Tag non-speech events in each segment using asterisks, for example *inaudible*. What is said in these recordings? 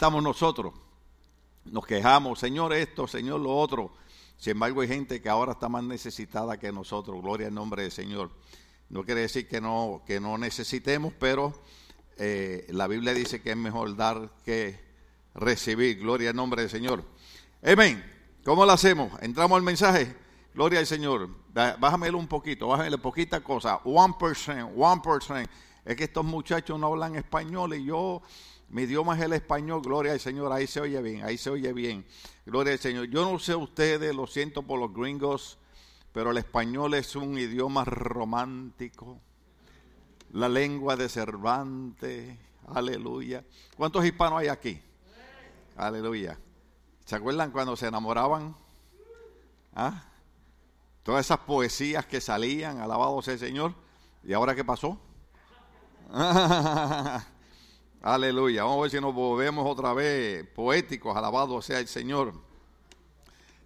estamos nosotros. Nos quejamos, Señor esto, Señor lo otro. Sin embargo, hay gente que ahora está más necesitada que nosotros. Gloria al nombre del Señor. No quiere decir que no, que no necesitemos, pero eh, la Biblia dice que es mejor dar que recibir. Gloria al nombre del Señor. Amén. ¿Cómo lo hacemos? Entramos al mensaje. Gloria al Señor. Bájamelo un poquito, bájamelo poquita cosa. One percent, one percent. Es que estos muchachos no hablan español y yo mi idioma es el español, gloria al Señor, ahí se oye bien, ahí se oye bien. Gloria al Señor. Yo no sé ustedes, lo siento por los gringos, pero el español es un idioma romántico. La lengua de Cervantes, aleluya. ¿Cuántos hispanos hay aquí? Aleluya. ¿Se acuerdan cuando se enamoraban? ¿Ah? Todas esas poesías que salían, alabado sea el Señor. ¿Y ahora qué pasó? *laughs* Aleluya. Vamos a ver si nos volvemos otra vez poéticos. Alabado sea el Señor.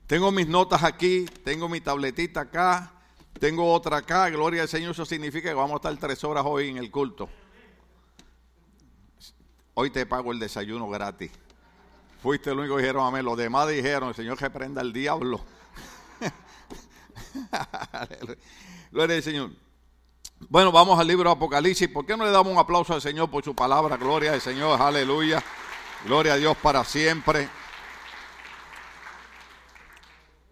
Tengo mis notas aquí, tengo mi tabletita acá, tengo otra acá. Gloria al Señor. Eso significa que vamos a estar tres horas hoy en el culto. Hoy te pago el desayuno gratis. Fuiste el único que dijeron amén. Los demás dijeron, el Señor que prenda el diablo. *laughs* Gloria al Señor. Bueno, vamos al libro de Apocalipsis. ¿Por qué no le damos un aplauso al Señor por su palabra? Gloria al Señor, aleluya. Gloria a Dios para siempre.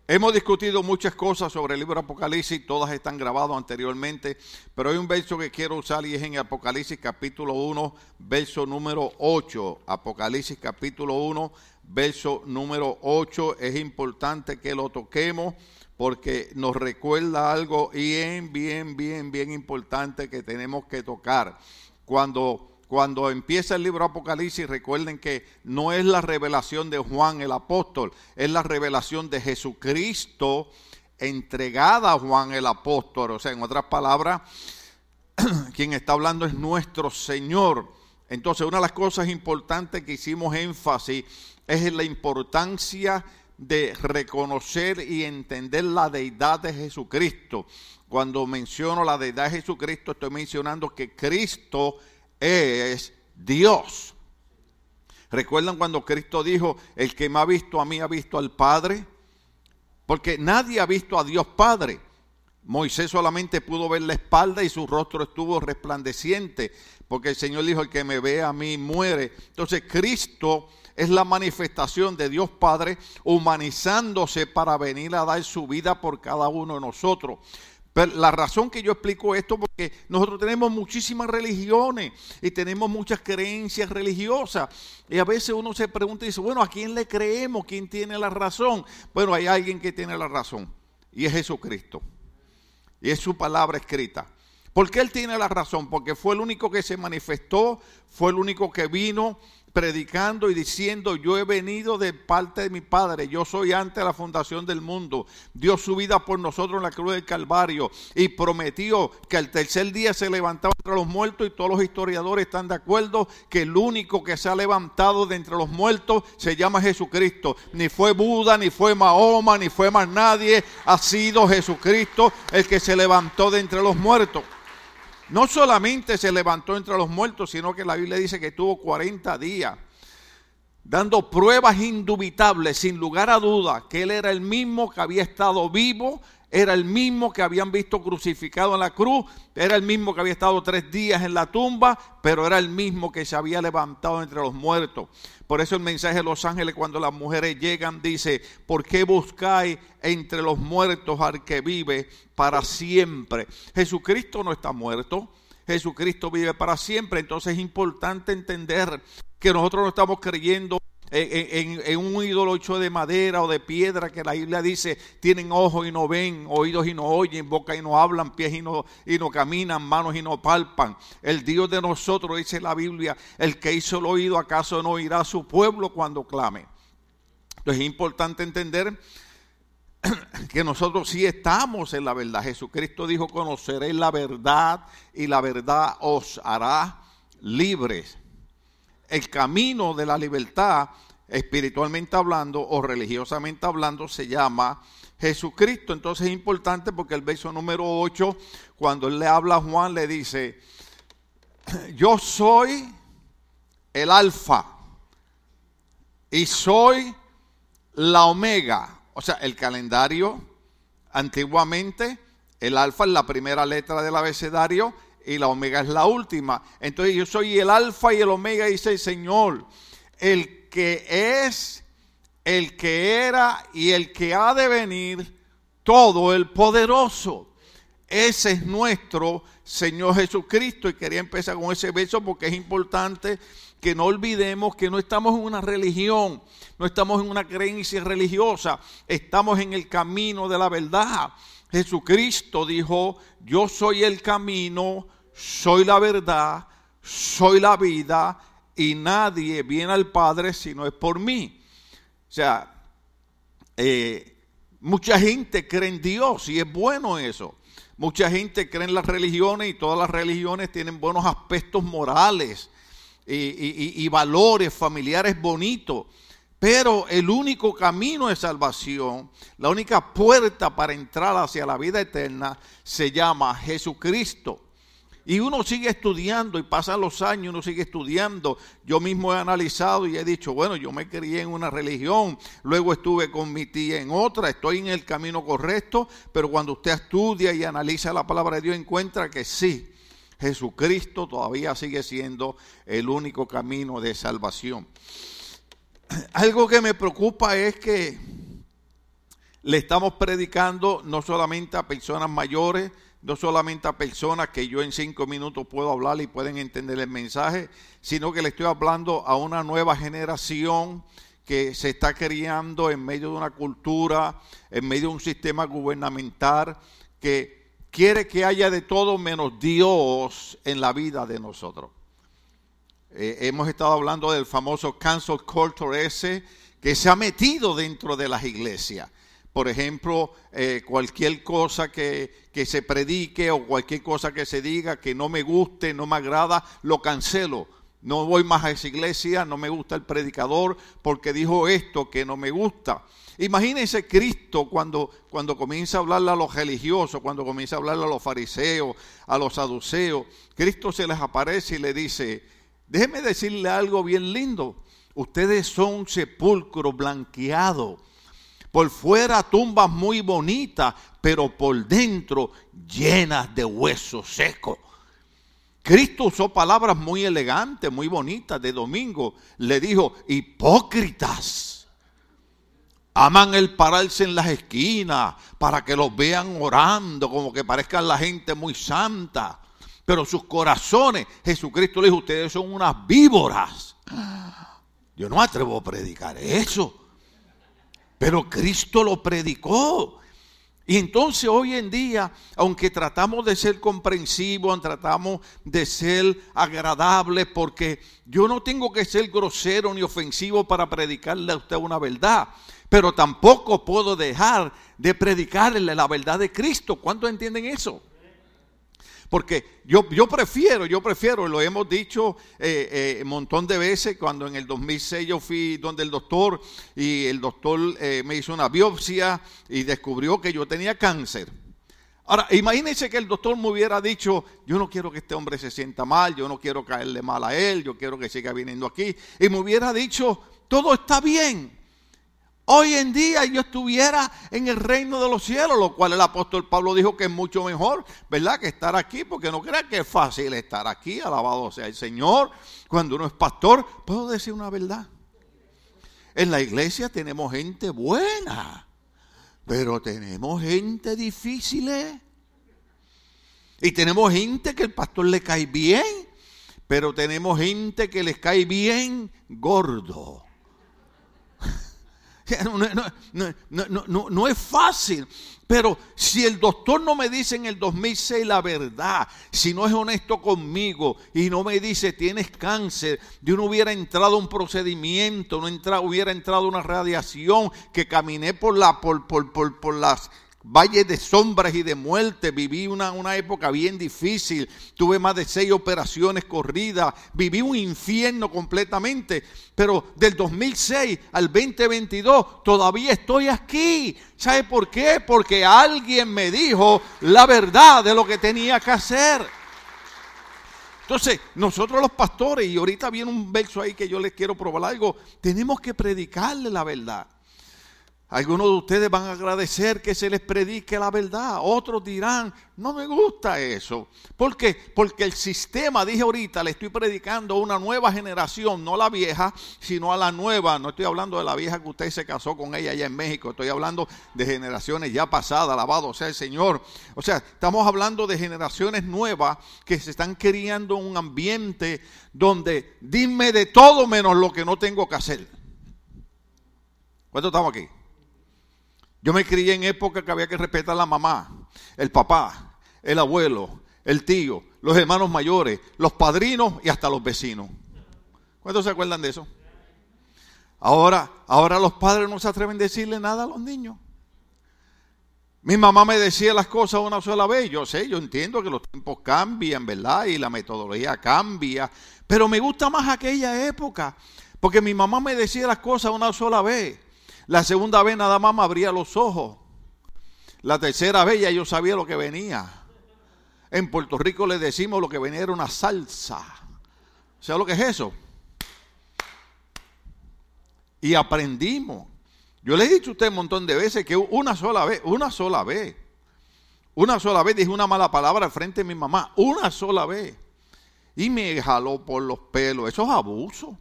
Hemos discutido muchas cosas sobre el libro de Apocalipsis, todas están grabadas anteriormente, pero hay un verso que quiero usar y es en Apocalipsis capítulo 1, verso número 8. Apocalipsis capítulo 1, verso número 8. Es importante que lo toquemos porque nos recuerda algo bien, bien, bien, bien importante que tenemos que tocar. Cuando, cuando empieza el libro Apocalipsis, recuerden que no es la revelación de Juan el apóstol, es la revelación de Jesucristo entregada a Juan el apóstol. O sea, en otras palabras, *clears throat* quien está hablando es nuestro Señor. Entonces, una de las cosas importantes que hicimos énfasis es la importancia reconocer y entender la deidad de Jesucristo. Cuando menciono la deidad de Jesucristo, estoy mencionando que Cristo es Dios. ¿Recuerdan cuando Cristo dijo, el que me ha visto a mí ha visto al Padre? Porque nadie ha visto a Dios Padre. Moisés solamente pudo ver la espalda y su rostro estuvo resplandeciente, porque el Señor dijo, el que me ve a mí muere. Entonces Cristo es la manifestación de Dios Padre humanizándose para venir a dar su vida por cada uno de nosotros. Pero la razón que yo explico esto porque nosotros tenemos muchísimas religiones y tenemos muchas creencias religiosas. Y a veces uno se pregunta y dice, bueno, ¿a quién le creemos? ¿Quién tiene la razón? Bueno, hay alguien que tiene la razón y es Jesucristo. Y es su palabra escrita. ¿Por qué Él tiene la razón? Porque fue el único que se manifestó, fue el único que vino, predicando y diciendo, yo he venido de parte de mi Padre, yo soy antes de la fundación del mundo, dio su vida por nosotros en la cruz del Calvario y prometió que al tercer día se levantaba entre los muertos y todos los historiadores están de acuerdo que el único que se ha levantado de entre los muertos se llama Jesucristo. Ni fue Buda, ni fue Mahoma, ni fue más nadie, ha sido Jesucristo el que se levantó de entre los muertos no solamente se levantó entre los muertos, sino que la Biblia dice que tuvo 40 días dando pruebas indubitables, sin lugar a duda, que él era el mismo que había estado vivo, era el mismo que habían visto crucificado en la cruz, era el mismo que había estado tres días en la tumba, pero era el mismo que se había levantado entre los muertos. Por eso el mensaje de los ángeles cuando las mujeres llegan dice, ¿por qué buscáis entre los muertos al que vive para siempre? Jesucristo no está muerto. Jesucristo vive para siempre, entonces es importante entender que nosotros no estamos creyendo en, un ídolo hecho de madera o de piedra que la Biblia dice tienen ojos y no ven, oídos y no oyen, boca y no hablan, pies y no, y no caminan, manos y no palpan. El Dios de nosotros, dice la Biblia, el que hizo el oído, ¿acaso no oirá a su pueblo cuando clame? Entonces es importante entender *clears throat* que nosotros sí estamos en la verdad. Jesucristo dijo, conoceréis la verdad y la verdad os hará libres el camino de la libertad, espiritualmente hablando o religiosamente hablando, se llama Jesucristo. Entonces es importante porque el verso número 8, cuando él le habla a Juan, le dice, yo soy el alfa y soy la omega. O sea, el calendario antiguamente, el alfa es la primera letra del abecedario y la omega es la última. Entonces yo soy el alfa y el omega, dice el Señor. El que es, el que era y el que ha de venir, todo el poderoso. Ese es nuestro Señor Jesucristo. Y quería empezar con ese verso porque es importante que no olvidemos que no estamos en una religión, no estamos en una creencia religiosa, estamos en el camino de la verdad. Jesucristo dijo, yo soy el camino, soy la verdad, soy la vida y nadie viene al Padre si no es por mí. O sea, eh, mucha gente cree en Dios y es bueno eso. Mucha gente cree en las religiones y todas las religiones tienen buenos aspectos morales y, valores familiares bonitos. Pero el único camino de salvación, la única puerta para entrar hacia la vida eterna se llama Jesucristo. Y uno sigue estudiando y pasan los años, uno sigue estudiando. Yo mismo he analizado y he dicho, bueno, yo me crié en una religión, luego estuve con mi tía en otra, estoy en el camino correcto, pero cuando usted estudia y analiza la palabra de Dios encuentra que sí, Jesucristo todavía sigue siendo el único camino de salvación. *clears throat* Algo que me preocupa es que le estamos predicando no solamente a personas mayores, no solamente a personas que yo en cinco minutos puedo hablar y pueden entender el mensaje, sino que le estoy hablando a una nueva generación que se está criando en medio de una cultura, en medio de un sistema gubernamental que quiere que haya de todo menos Dios en la vida de nosotros. Eh, hemos estado hablando del famoso cancel culture ese que se ha metido dentro de las iglesias. Por ejemplo, eh, cualquier cosa que, que se predique o cualquier cosa que se diga que no me guste, no me agrada, lo cancelo. No voy más a esa iglesia, no me gusta el predicador porque dijo esto que no me gusta. Imagínense Cristo cuando, cuando comienza a hablarle a los religiosos, cuando comienza a hablarle a los fariseos, a los saduceos. Cristo se les aparece y le dice, déjeme decirle algo bien lindo. Ustedes son sepulcro blanqueado. Por fuera tumbas muy bonitas, pero por dentro llenas de huesos secos. Cristo usó palabras muy elegantes, muy bonitas de domingo. Le dijo, hipócritas Aman el pararse en las esquinas para que los vean orando, como que parezcan la gente muy santa. Pero sus corazones, Jesucristo le dijo, ustedes son unas víboras. Yo no atrevo a predicar eso. Pero Cristo lo predicó. Y entonces hoy en día, aunque tratamos de ser comprensivos, tratamos de ser agradables, porque yo no tengo que ser grosero ni ofensivo para predicarle a usted una verdad pero tampoco puedo dejar de predicarle la verdad de Cristo. ¿Cuántos entienden eso? Porque yo, yo prefiero, yo prefiero, lo hemos dicho eh, eh, un montón de veces, cuando en el 2006 yo fui donde el doctor y el doctor eh, me hizo una biopsia y descubrió que yo tenía cáncer. Ahora, imagínense que el doctor me hubiera dicho, yo no quiero que este hombre se sienta mal, yo no quiero caerle mal a él, yo quiero que siga viniendo aquí. Y me hubiera dicho, todo está bien, Hoy en día yo estuviera en el reino de los cielos, lo cual el apóstol Pablo dijo que es mucho mejor, ¿verdad? Que estar aquí, porque no crea que es fácil estar aquí, alabado sea el Señor. Cuando uno es pastor, puedo decir una verdad. En la iglesia tenemos gente buena, pero tenemos gente difícil. ¿eh? Y tenemos gente que el pastor le cae bien, pero tenemos gente que les cae bien gordo. *laughs* No, es fácil. Pero si el doctor no me dice en el 2006 la verdad, si no es honesto conmigo y no me dice tienes cáncer, yo no hubiera entrado un procedimiento, no hubiera entrado una radiación, que caminé por, la, por, por, por, por las valles de sombras y de muerte. Viví una, una, época bien difícil. Tuve más de seis operaciones corridas. Viví un infierno completamente. Pero del 2006 al 2022 todavía estoy aquí. ¿Sabe por qué? Porque alguien me dijo la verdad de lo que tenía que hacer. Entonces, nosotros los pastores, y ahorita viene un verso ahí que yo les quiero probar algo, tenemos que predicarle la verdad. Algunos de ustedes van a agradecer que se les predique la verdad. Otros dirán, no me gusta eso. ¿Por qué? Porque el sistema, dije ahorita, le estoy predicando a una nueva generación, no la vieja, sino a la nueva. No estoy hablando de la vieja que usted se casó con ella allá en México. Estoy hablando de generaciones ya pasadas, alabado sea el Señor. O sea, estamos hablando de generaciones nuevas que se están criando en un ambiente donde dime de todo menos lo que no tengo que hacer. ¿Cuántos estamos aquí? Yo me crié en época que había que respetar a la mamá, el papá, el abuelo, el tío, los hermanos mayores, los padrinos y hasta los vecinos. ¿Cuántos se acuerdan de eso? Ahora, ahora los padres no se atreven a decirle nada a los niños. Mi mamá me decía las cosas una sola vez. Yo sé, yo entiendo que los tiempos cambian, ¿verdad? Y la metodología cambia. Pero me gusta más aquella época. Porque mi mamá me decía las cosas una sola vez. La segunda vez nada más me abría los ojos. La tercera vez ya yo sabía lo que venía. En Puerto Rico le decimos lo que venía era una salsa. ¿Sabes lo que es eso? Y aprendimos. Yo le he dicho a usted un montón de veces que una sola vez, una sola vez, una sola vez dije una mala palabra frente a mi mamá, una sola vez. Y me jaló por los pelos. Eso es abuso.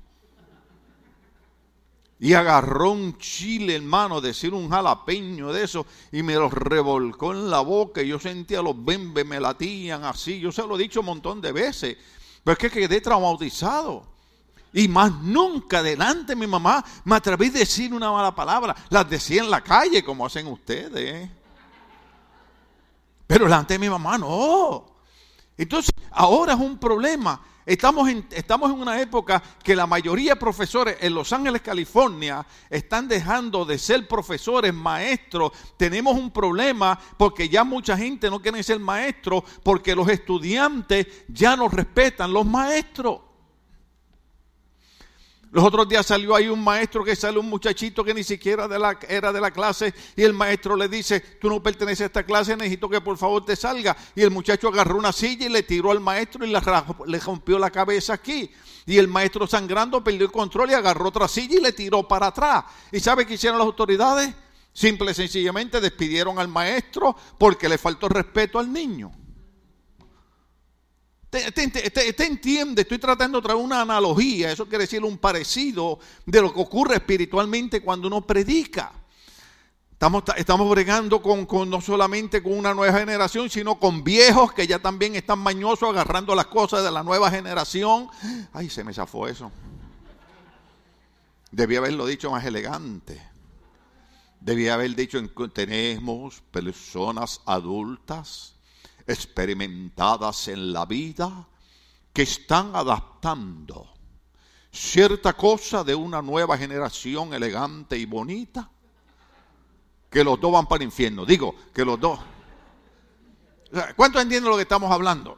Y agarró un chile, hermano, decir un jalapeño de eso, y me lo revolcó en la boca. Y yo sentía los bembes, me latían así. Yo se lo he dicho un montón de veces. Pero es que quedé traumatizado. Y más nunca delante de mi mamá me atreví a decir una mala palabra. Las decía en la calle, como hacen ustedes. Pero delante de mi mamá no. Entonces, ahora es un problema Estamos en, estamos en una época que la mayoría de profesores en Los Ángeles, California, están dejando de ser profesores, maestros. Tenemos un problema porque ya mucha gente no quiere ser maestro porque los estudiantes ya no respetan los maestros. Los otros días salió ahí un maestro que sale un muchachito que ni siquiera era de la clase y el maestro le dice, tú no perteneces a esta clase, necesito que por favor te salga. Y el muchacho agarró una silla y le tiró al maestro y le rompió la cabeza aquí. Y el maestro sangrando perdió el control y agarró otra silla y le tiró para atrás. ¿Y sabe qué hicieron las autoridades? Simple y sencillamente despidieron al maestro porque le faltó respeto al niño. Te, entiende, estoy tratando de traer una analogía, eso quiere decir un parecido de lo que ocurre espiritualmente cuando uno predica. Estamos, estamos bregando con, con, no solamente con una nueva generación, sino con viejos que ya también están mañosos agarrando las cosas de la nueva generación. Ay, se me zafó eso. Debía haberlo dicho más elegante. Debía haber dicho, tenemos personas adultas experimentadas en la vida que están adaptando cierta cosa de una nueva generación elegante y bonita, que los dos van para el infierno. Digo, que los dos. ¿Cuántos entienden lo que estamos hablando?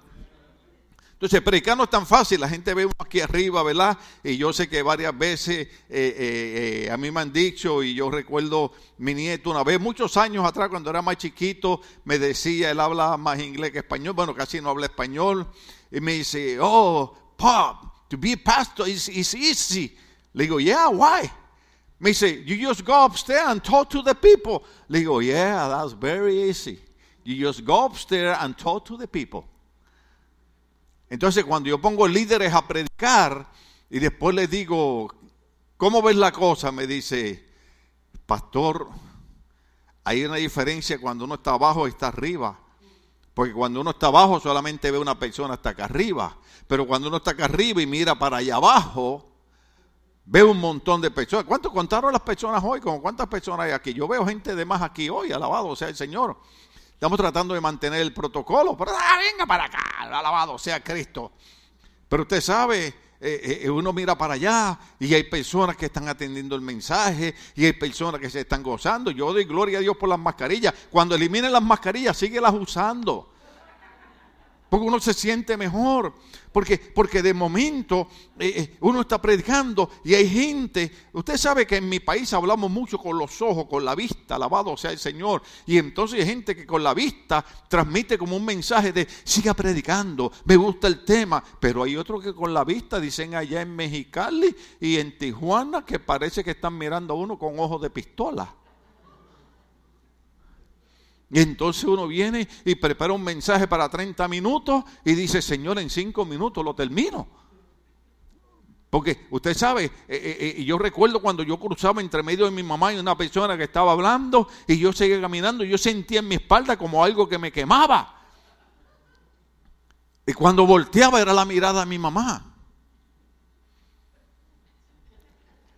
Entonces, predicar no es tan fácil, la gente ve uno aquí arriba, ¿verdad? Y yo sé que varias veces eh, eh, eh, a mí me han dicho, y yo recuerdo mi nieto una vez, muchos años atrás, cuando era más chiquito, me decía, él habla más inglés que español, bueno, casi no habla español, y me dice, oh, Pop, to be pastor is, is easy. Le digo, yeah, why? Me dice, you just go upstairs and talk to the people. Le digo, yeah, that's very easy. You just go upstairs and talk to the people. Entonces cuando yo pongo líderes a predicar y después les digo, ¿cómo ves la cosa? Me dice, pastor, hay una diferencia cuando uno está abajo y está arriba. Porque cuando uno está abajo solamente ve una persona hasta acá arriba. Pero cuando uno está acá arriba y mira para allá abajo, ve un montón de personas. ¿Cuánto contaron las personas hoy? ¿Cuántas personas hay aquí? Yo veo gente de más aquí hoy, alabado sea el Señor. Estamos tratando de mantener el protocolo, pero ah, venga para acá, alabado sea Cristo. Pero usted sabe, eh, eh, uno mira para allá y hay personas que están atendiendo el mensaje y hay personas que se están gozando. Yo doy gloria a Dios por las mascarillas. Cuando eliminen las mascarillas, síguelas usando. Porque uno se siente mejor, porque, porque de momento eh, eh, uno está predicando y hay gente, usted sabe que en mi país hablamos mucho con los ojos, con la vista, alabado sea el Señor, y entonces hay gente que con la vista transmite como un mensaje de siga predicando, me gusta el tema, pero hay otros que con la vista dicen allá en Mexicali y en Tijuana que parece que están mirando a uno con ojos de pistola. Y entonces uno viene y prepara un mensaje para 30 minutos y dice, Señor, en 5 minutos lo termino. Porque usted sabe, eh, eh, eh, yo recuerdo cuando yo cruzaba entre medio de mi mamá y una persona que estaba hablando y yo seguía caminando, yo sentía en mi espalda como algo que me quemaba. Y cuando volteaba era la mirada de mi mamá.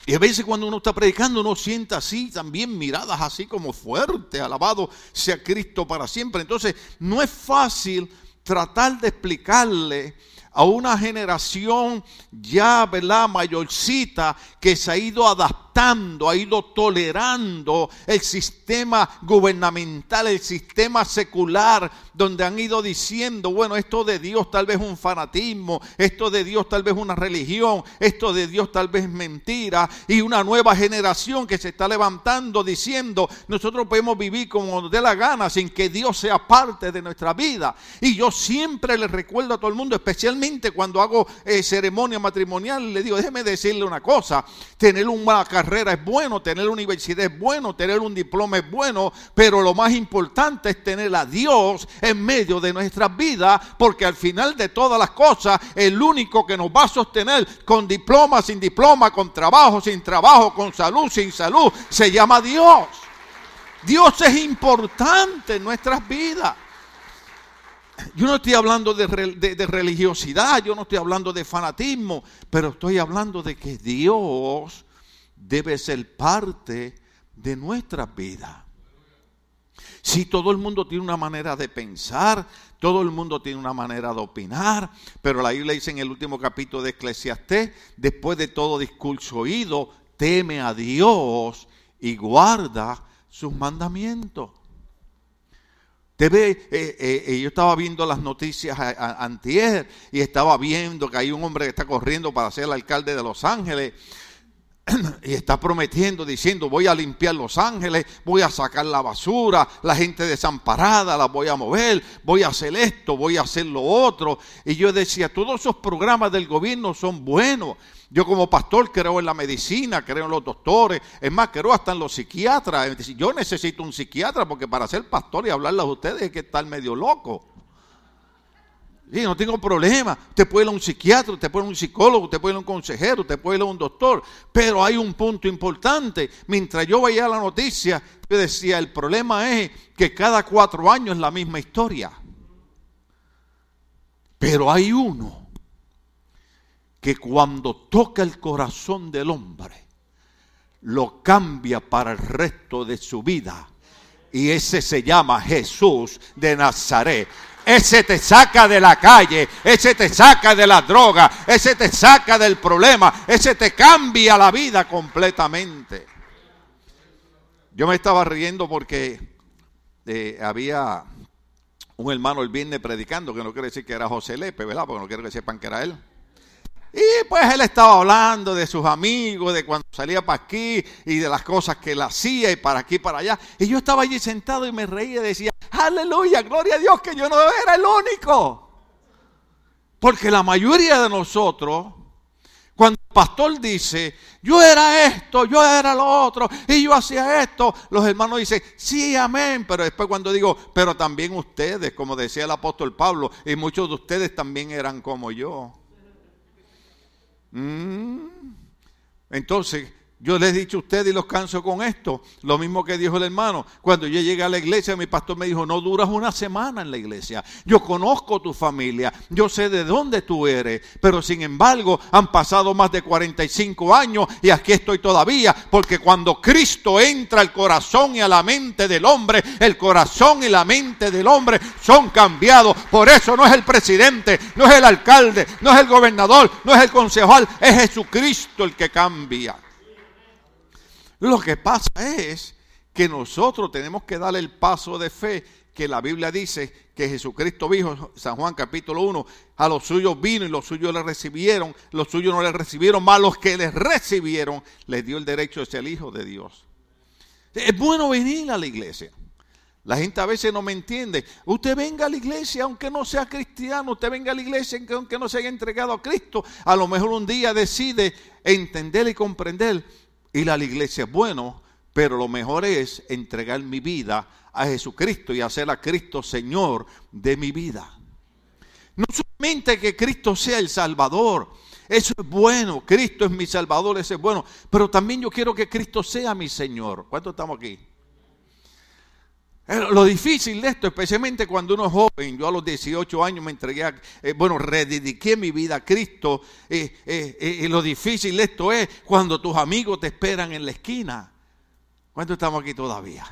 Y a veces cuando uno está predicando uno siente así también miradas así como fuertes, alabado sea Cristo para siempre. Entonces no es fácil tratar de explicarle a una generación ya, ¿verdad?, mayorcita que se ha ido adaptando ha ido tolerando el sistema gubernamental, el sistema secular, donde han ido diciendo, bueno, esto de Dios tal vez es un fanatismo, esto de Dios tal vez una religión, esto de Dios tal vez es mentira, y una nueva generación que se está levantando diciendo, nosotros podemos vivir como nos dé la gana sin que Dios sea parte de nuestra vida. Y yo siempre le recuerdo a todo el mundo, especialmente cuando hago eh, ceremonia matrimonial, le digo, déjeme decirle una cosa, tener una carrera es bueno, tener universidad es bueno, tener un diploma es bueno, pero lo más importante es tener a Dios en medio de nuestras vidas, porque al final de todas las cosas, el único que nos va a sostener con diploma, sin diploma, con trabajo, sin trabajo, con salud, sin salud, se llama Dios. Dios es importante en nuestras vidas. Yo no estoy hablando de, de, religiosidad, yo no estoy hablando de fanatismo, pero estoy hablando de que Dios debe ser parte de nuestra vida. Si todo el mundo tiene una manera de pensar, todo el mundo tiene una manera de opinar, pero la Biblia dice en el último capítulo de Eclesiastés, después de todo discurso oído, teme a Dios y guarda sus mandamientos. Te ve, eh, eh, eh, yo estaba viendo las noticias antier y estaba viendo que hay un hombre que está corriendo para ser el alcalde de Los Ángeles *clears throat* y está prometiendo, diciendo, voy a limpiar Los Ángeles, voy a sacar la basura, la gente desamparada la voy a mover, voy a hacer esto, voy a hacer lo otro. Y yo decía, todos esos programas del gobierno son buenos. Yo como pastor creo en la medicina, creo en los doctores, es más, creo hasta en los psiquiatras. Yo necesito un psiquiatra porque para ser pastor y hablarles a ustedes hay que estar medio loco. Sí, no tengo problema. Usted puede ir a un psiquiatra, usted puede ir a un psicólogo, usted puede ir a un consejero, usted puede ir a un doctor. Pero hay un punto importante. Mientras yo veía la noticia, yo decía, el problema es que cada cuatro años es la misma historia. Pero hay uno que cuando toca el corazón del hombre, lo cambia para el resto de su vida. Y ese se llama Jesús de Nazaret. Ese te saca de la calle, ese te saca de la droga, ese te saca del problema, ese te cambia la vida completamente. Yo me estaba riendo porque eh, había un hermano el viernes predicando, que no quiere decir que era José Lepe, ¿verdad? Porque no quiero que sepan que era él. Y pues él estaba hablando de sus amigos, de cuando salía para aquí y de las cosas que él hacía y para aquí y para allá. Y yo estaba allí sentado y me reía y decía, aleluya, gloria a Dios que yo no era el único. Porque la mayoría de nosotros, cuando el pastor dice, yo era esto, yo era lo otro, y yo hacía esto, los hermanos dicen, sí, amén. Pero después cuando digo, pero también ustedes, como decía el apóstol Pablo, y muchos de ustedes también eran como yo. Mm. Entonces, yo les he dicho a ustedes y los canso con esto. Lo mismo que dijo el hermano. Cuando yo llegué a la iglesia, mi pastor me dijo, no duras una semana en la iglesia. Yo conozco tu familia, yo sé de dónde tú eres. Pero sin embargo, han pasado más de 45 años y aquí estoy todavía. Porque cuando Cristo entra al corazón y a la mente del hombre, el corazón y la mente del hombre son cambiados. Por eso no es el presidente, no es el alcalde, no es el gobernador, no es el concejal, es Jesucristo el que cambia. Lo que pasa es que nosotros tenemos que dar el paso de fe que la Biblia dice que Jesucristo dijo, San Juan capítulo 1, a los suyos vino y los suyos le recibieron, los suyos no le recibieron, más los que les recibieron les dio el derecho de ser Hijo de Dios. Es bueno venir a la iglesia. La gente a veces no me entiende. Usted venga a la iglesia aunque no sea cristiano, usted venga a la iglesia aunque no se haya entregado a Cristo. A lo mejor un día decide entender y comprender ir a la iglesia es bueno, pero lo mejor es entregar mi vida a Jesucristo y hacer a Cristo Señor de mi vida. No solamente que Cristo sea el Salvador, eso es bueno, Cristo es mi Salvador, eso es bueno, pero también yo quiero que Cristo sea mi Señor. ¿Cuántos estamos aquí? Eh, lo difícil de esto, especialmente cuando uno es joven, yo a los 18 años me entregué, a, eh, bueno, redediqué mi vida a Cristo. Eh, y lo difícil de esto es cuando tus amigos te esperan en la esquina. ¿Cuántos estamos aquí todavía?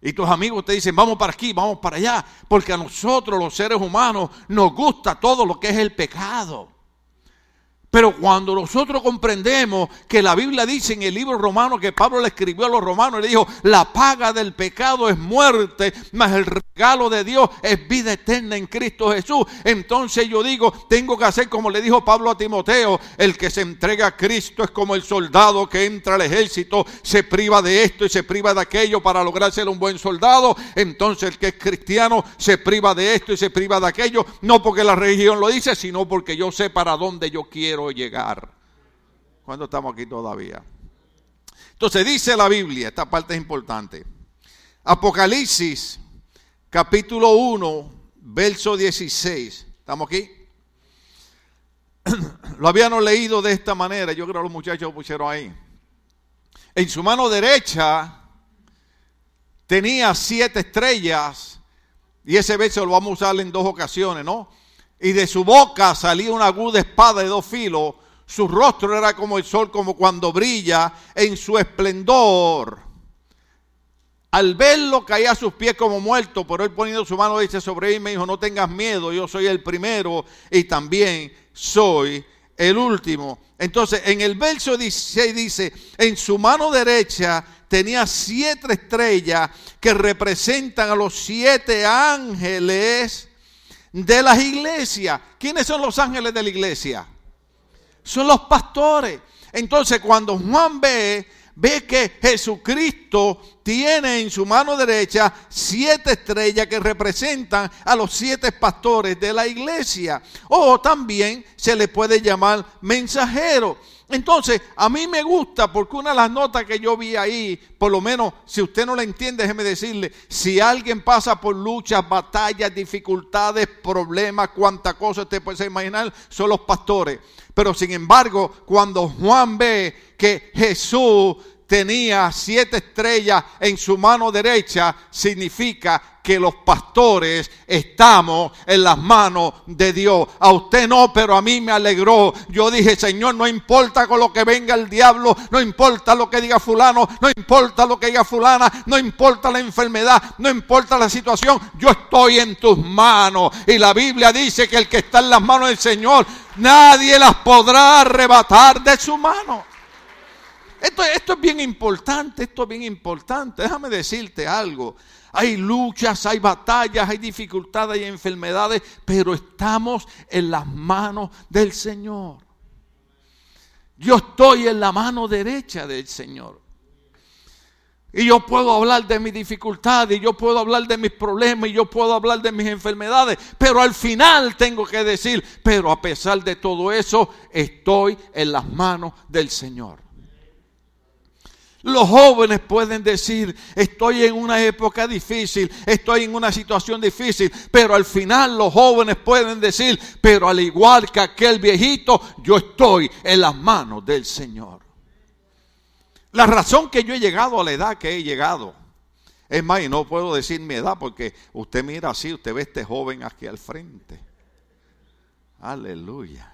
Y tus amigos te dicen, vamos para aquí, vamos para allá, porque a nosotros los seres humanos nos gusta todo lo que es el pecado. Pero cuando nosotros comprendemos que la Biblia dice en el libro romano que Pablo le escribió a los romanos, le dijo, la paga del pecado es muerte, mas el regalo de Dios es vida eterna en Cristo Jesús. Entonces yo digo, tengo que hacer como le dijo Pablo a Timoteo, el que se entrega a Cristo es como el soldado que entra al ejército, se priva de esto y se priva de aquello para lograr ser un buen soldado. Entonces el que es cristiano se priva de esto y se priva de aquello, no porque la religión lo dice, sino porque yo sé para dónde yo quiero llegar. cuando estamos aquí todavía? Entonces dice la Biblia, esta parte es importante. Apocalipsis, capítulo 1, verso 16. ¿Estamos aquí? *clears throat* Lo habíamos leído de esta manera, yo creo que los muchachos lo pusieron ahí. En su mano derecha tenía siete estrellas, y ese verso lo vamos a usar en dos ocasiones, ¿no? Y de su boca salía una aguda espada de dos filos. Su rostro era como el sol, como cuando brilla en su esplendor. Al verlo caía a sus pies como muerto, pero él poniendo su mano dice sobre él me dijo, no tengas miedo, yo soy el primero y también soy el último. Entonces, en el verso 16 dice, en su mano derecha tenía siete estrellas que representan a los siete ángeles de las iglesias. ¿Quiénes son los ángeles de la iglesia? Son los pastores. Entonces cuando Juan ve, ve que Jesucristo tiene en su mano derecha siete estrellas que representan a los siete pastores de la iglesia. O también se le puede llamar mensajero. Entonces, a mí me gusta porque una de las notas que yo vi ahí, por lo menos, si usted no la entiende, déjeme decirle, si alguien pasa por luchas, batallas, dificultades, problemas, cuánta cosa usted puede imaginar, son los pastores. Pero sin embargo, cuando Juan ve que Jesús tenía siete estrellas en su mano derecha, significa que los pastores estamos en las manos de Dios. A usted no, pero a mí me alegró. Yo dije, Señor, no importa con lo que venga el diablo, no importa lo que diga fulano, no importa lo que diga fulana, no importa la enfermedad, no importa la situación, yo estoy en tus manos. Y la Biblia dice que el que está en las manos del Señor, nadie las podrá arrebatar de su mano. Esto, es bien importante, esto es bien importante. Déjame decirte algo. Hay luchas, hay batallas, hay dificultades, hay enfermedades, pero estamos en las manos del Señor. Yo estoy en la mano derecha del Señor. Y yo puedo hablar de mis dificultades, y yo puedo hablar de mis problemas, y yo puedo hablar de mis enfermedades, pero al final tengo que decir, pero a pesar de todo eso, estoy en las manos del Señor. Los jóvenes pueden decir, estoy en una época difícil, estoy en una situación difícil, pero al final los jóvenes pueden decir, pero al igual que aquel viejito, yo estoy en las manos del Señor. La razón que yo he llegado a la edad que he llegado, es más, y no puedo decir mi edad porque usted mira así, usted ve este joven aquí al frente. Aleluya.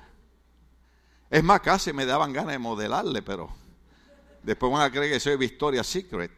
Es más, casi me daban ganas de modelarle, pero Después van a creer que soy Victoria's Secret.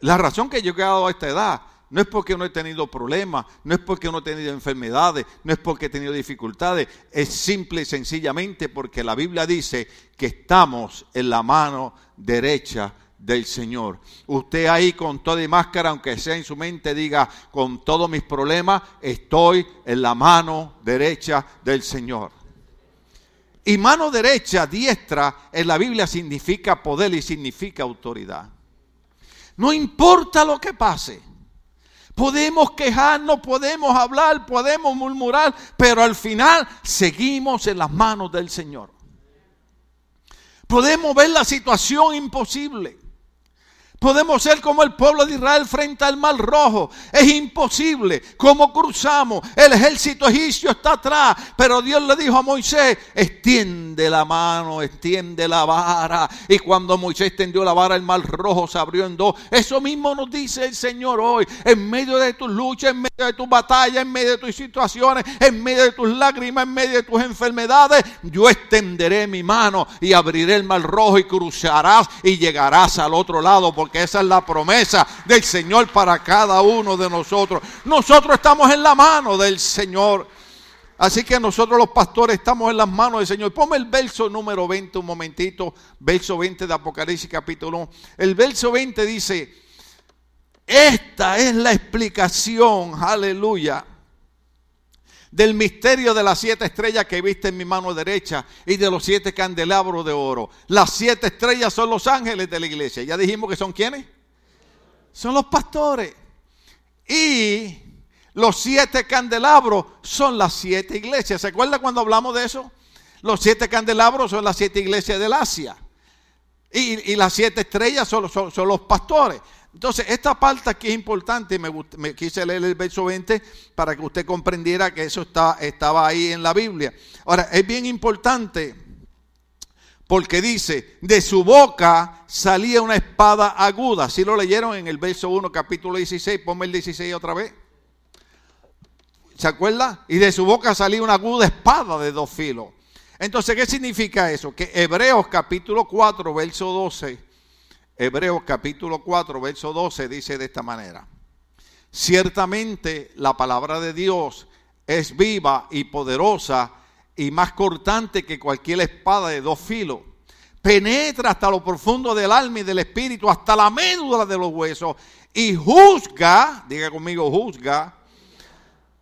La razón que yo he llegado a esta edad no es porque no he tenido problemas, no es porque no he tenido enfermedades, no es porque he tenido dificultades, es simple y sencillamente porque la Biblia dice que estamos en la mano derecha del Señor. Usted ahí con toda y máscara, aunque sea en su mente, diga, con todos mis problemas, estoy en la mano derecha del Señor. Y mano derecha, diestra, en la Biblia significa poder y significa autoridad. No importa lo que pase. Podemos quejarnos, podemos hablar, podemos murmurar, pero al final seguimos en las manos del Señor. Podemos ver la situación imposible. Podemos ser como el pueblo de Israel frente al mar rojo. Es imposible. ¿Cómo cruzamos? El ejército egipcio está atrás. Pero Dios le dijo a Moisés, extiende la mano, extiende la vara. Y cuando Moisés extendió la vara, el mar rojo se abrió en dos. Eso mismo nos dice el Señor hoy. En medio de tus luchas, en medio de tus batallas, en medio de tus situaciones, en medio de tus lágrimas, en medio de tus enfermedades, yo extenderé mi mano y abriré el mar rojo y cruzarás y llegarás al otro lado esa es la promesa del Señor para cada uno de nosotros. Nosotros estamos en la mano del Señor. Así que nosotros los pastores estamos en las manos del Señor. Ponme el verso número 20 un momentito, verso 20 de Apocalipsis capítulo 1. El verso 20 dice, esta es la explicación, aleluya, del misterio de las siete estrellas que viste en mi mano derecha y de los siete candelabros de oro. Las siete estrellas son los ángeles de la iglesia. Ya dijimos que son quienes. Son los pastores. Y los siete candelabros son las siete iglesias. ¿Se acuerda cuando hablamos de eso? Los siete candelabros son las siete iglesias del Asia. Y, las siete estrellas son, son los pastores. Entonces, esta parte aquí es importante, me, me, quise leer el verso 20 para que usted comprendiera que eso está, estaba ahí en la Biblia. Ahora, es bien importante porque dice, de su boca salía una espada aguda. Si lo leyeron en el verso 1, capítulo 16, ponme el 16 otra vez. ¿Se acuerda? Y de su boca salía una aguda espada de dos filos. Entonces, ¿qué significa eso? Que Hebreos capítulo 4, verso 12 Hebreos capítulo 4, verso 12 dice de esta manera. Ciertamente la palabra de Dios es viva y poderosa y más cortante que cualquier espada de dos filos. Penetra hasta lo profundo del alma y del espíritu, hasta la médula de los huesos y juzga, diga conmigo, juzga,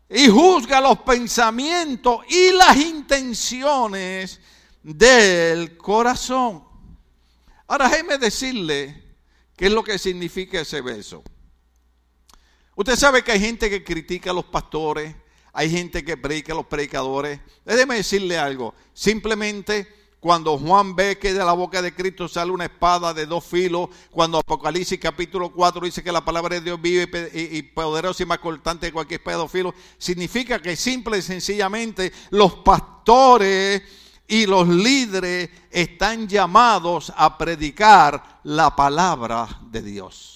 y juzga los pensamientos y las intenciones del corazón. Ahora déjeme decirle qué es lo que significa ese verso. Usted sabe que hay gente que critica a los pastores, hay gente que predica a los predicadores. Déjeme decirle algo. Simplemente cuando Juan ve que de la boca de Cristo sale una espada de dos filos, cuando Apocalipsis capítulo 4 dice que la palabra de Dios vive y, poderosa y más cortante que cualquier espada de dos filos, significa que simple y sencillamente los pastores y los líderes están llamados a predicar la palabra de Dios.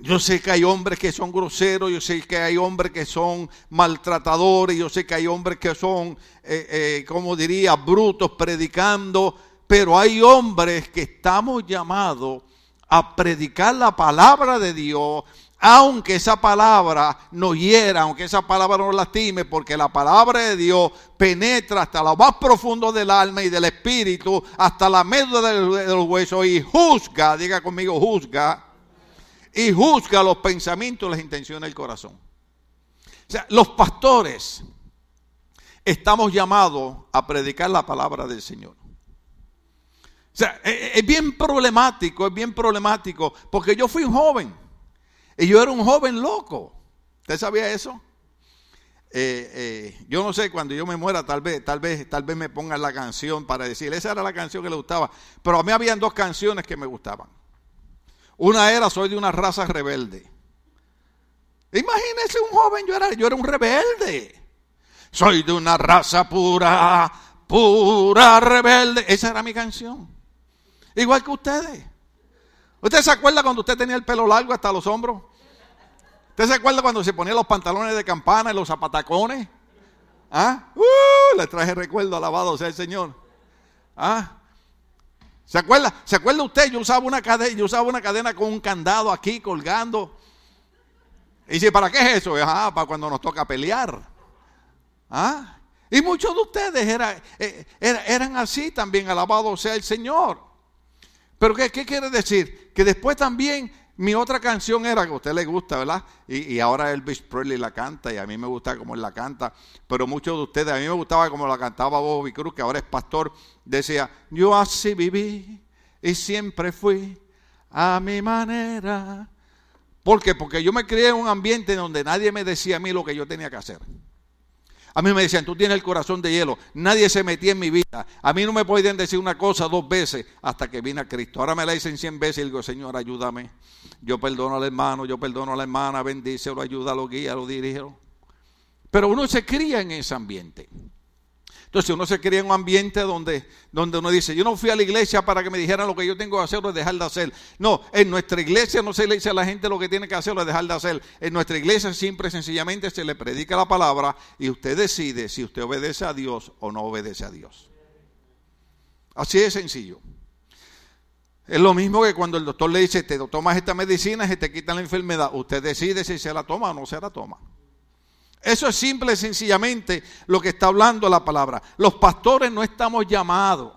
Yo sé que hay hombres que son groseros, yo sé que hay hombres que son maltratadores, yo sé que hay hombres que son, eh, eh, como diría, brutos predicando, pero hay hombres que estamos llamados a predicar la palabra de Dios aunque esa palabra no hiera, aunque esa palabra no lastime, porque la palabra de Dios penetra hasta lo más profundo del alma y del espíritu, hasta la médula de los huesos y juzga, diga conmigo, juzga, y juzga los pensamientos las intenciones del corazón. O sea, los pastores estamos llamados a predicar la palabra del Señor. O sea, es bien problemático, es bien problemático, porque yo fui un joven. Y yo era un joven loco. ¿Usted sabía eso? Eh, eh, yo no sé, cuando yo me muera, tal vez, tal vez, tal vez me pongan la canción para decir, esa era la canción que le gustaba. Pero a mí habían dos canciones que me gustaban. Una era Soy de una raza rebelde. Imagínese un joven, yo era, yo era un rebelde. Soy de una raza pura, pura rebelde. Esa era mi canción. Igual que ustedes. ¿Usted se acuerda cuando usted tenía el pelo largo hasta los hombros? ¿Usted se acuerda cuando se ponía los pantalones de campana y los zapatacones? ¿Ah? Uh, le traje recuerdo, alabado sea el Señor. ¿Ah? ¿Se acuerda? ¿Se acuerda usted? Yo usaba una cadena, yo usaba una cadena con un candado aquí colgando. Y dice, ¿para qué es eso? Ah, para cuando nos toca pelear. ¿Ah? Y muchos de ustedes eh, eran así también, alabado sea el Señor. Pero ¿qué, ¿qué, quiere decir? Que después también mi otra canción era que a usted le gusta, ¿verdad? Y, y, ahora Elvis Presley la canta y a mí me gusta como él la canta. Pero muchos de ustedes, a mí me gustaba como la cantaba Bobby Cruz, que ahora es pastor. Decía, yo así viví y siempre fui a mi manera. ¿Por qué? Porque yo me crié en un ambiente donde nadie me decía a mí lo que yo tenía que hacer. A mí me decían, tú tienes el corazón de hielo. Nadie se metía en mi vida. A mí no me pueden decir una cosa dos veces hasta que vine a Cristo. Ahora me la dicen cien veces y digo, Señor, ayúdame. Yo perdono al hermano, yo perdono a la hermana, bendícelo, ayúdalo, guía, lo dirijo. Pero uno se cría en ese ambiente. Entonces uno se cría en un ambiente donde, donde uno dice, yo no fui a la iglesia para que me dijeran lo que yo tengo que hacer o dejar de hacer. No, en nuestra iglesia no se le dice a la gente lo que tiene que hacer o dejar de hacer. En nuestra iglesia siempre sencillamente se le predica la palabra y usted decide si usted obedece a Dios o no obedece a Dios. Así de sencillo. Es lo mismo que cuando el doctor le dice, te tomas esta medicina y te quita la enfermedad. Usted decide si se la toma o no se la toma. Eso es simple y sencillamente lo que está hablando la palabra. Los pastores no estamos llamados.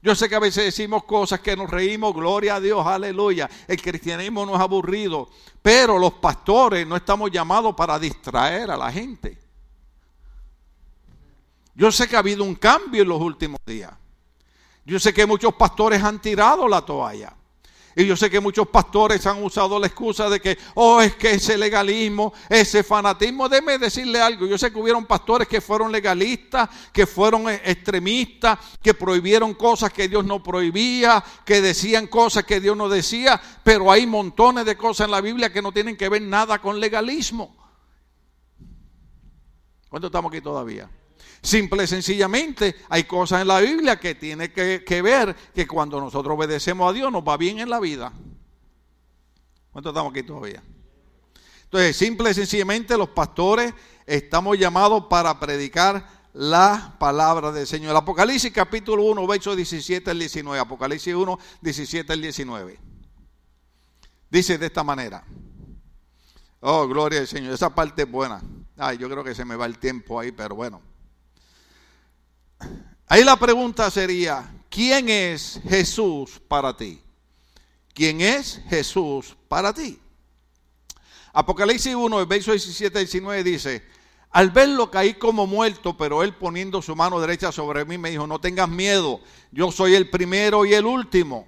Yo sé que a veces decimos cosas que nos reímos, gloria a Dios, aleluya. El cristianismo no es aburrido, pero los pastores no estamos llamados para distraer a la gente. Yo sé que ha habido un cambio en los últimos días. Yo sé que muchos pastores han tirado la toalla. Y yo sé que muchos pastores han usado la excusa de que, oh, es que ese legalismo, ese fanatismo. Déjeme decirle algo. Yo sé que hubieron pastores que fueron legalistas, que fueron extremistas, que prohibieron cosas que Dios no prohibía, que decían cosas que Dios no decía. Pero hay montones de cosas en la Biblia que no tienen que ver nada con legalismo. ¿Cuánto estamos aquí todavía? Simple y sencillamente hay cosas en la Biblia que tiene que, que, ver que cuando nosotros obedecemos a Dios nos va bien en la vida. ¿Cuánto estamos aquí todavía? Entonces, simple y sencillamente los pastores estamos llamados para predicar la palabra del Señor. Apocalipsis capítulo 1, versos 17 al 19. Apocalipsis 1, 17 al 19. Dice de esta manera. Oh, gloria al Señor. Esa parte es buena. Ay, yo creo que se me va el tiempo ahí, pero bueno. Ahí la pregunta sería, ¿quién es Jesús para ti? ¿Quién es Jesús para ti? Apocalipsis 1, el verso 17 y 19 dice, al verlo caí como muerto, pero él poniendo su mano derecha sobre mí me dijo, no tengas miedo, yo soy el primero y el último.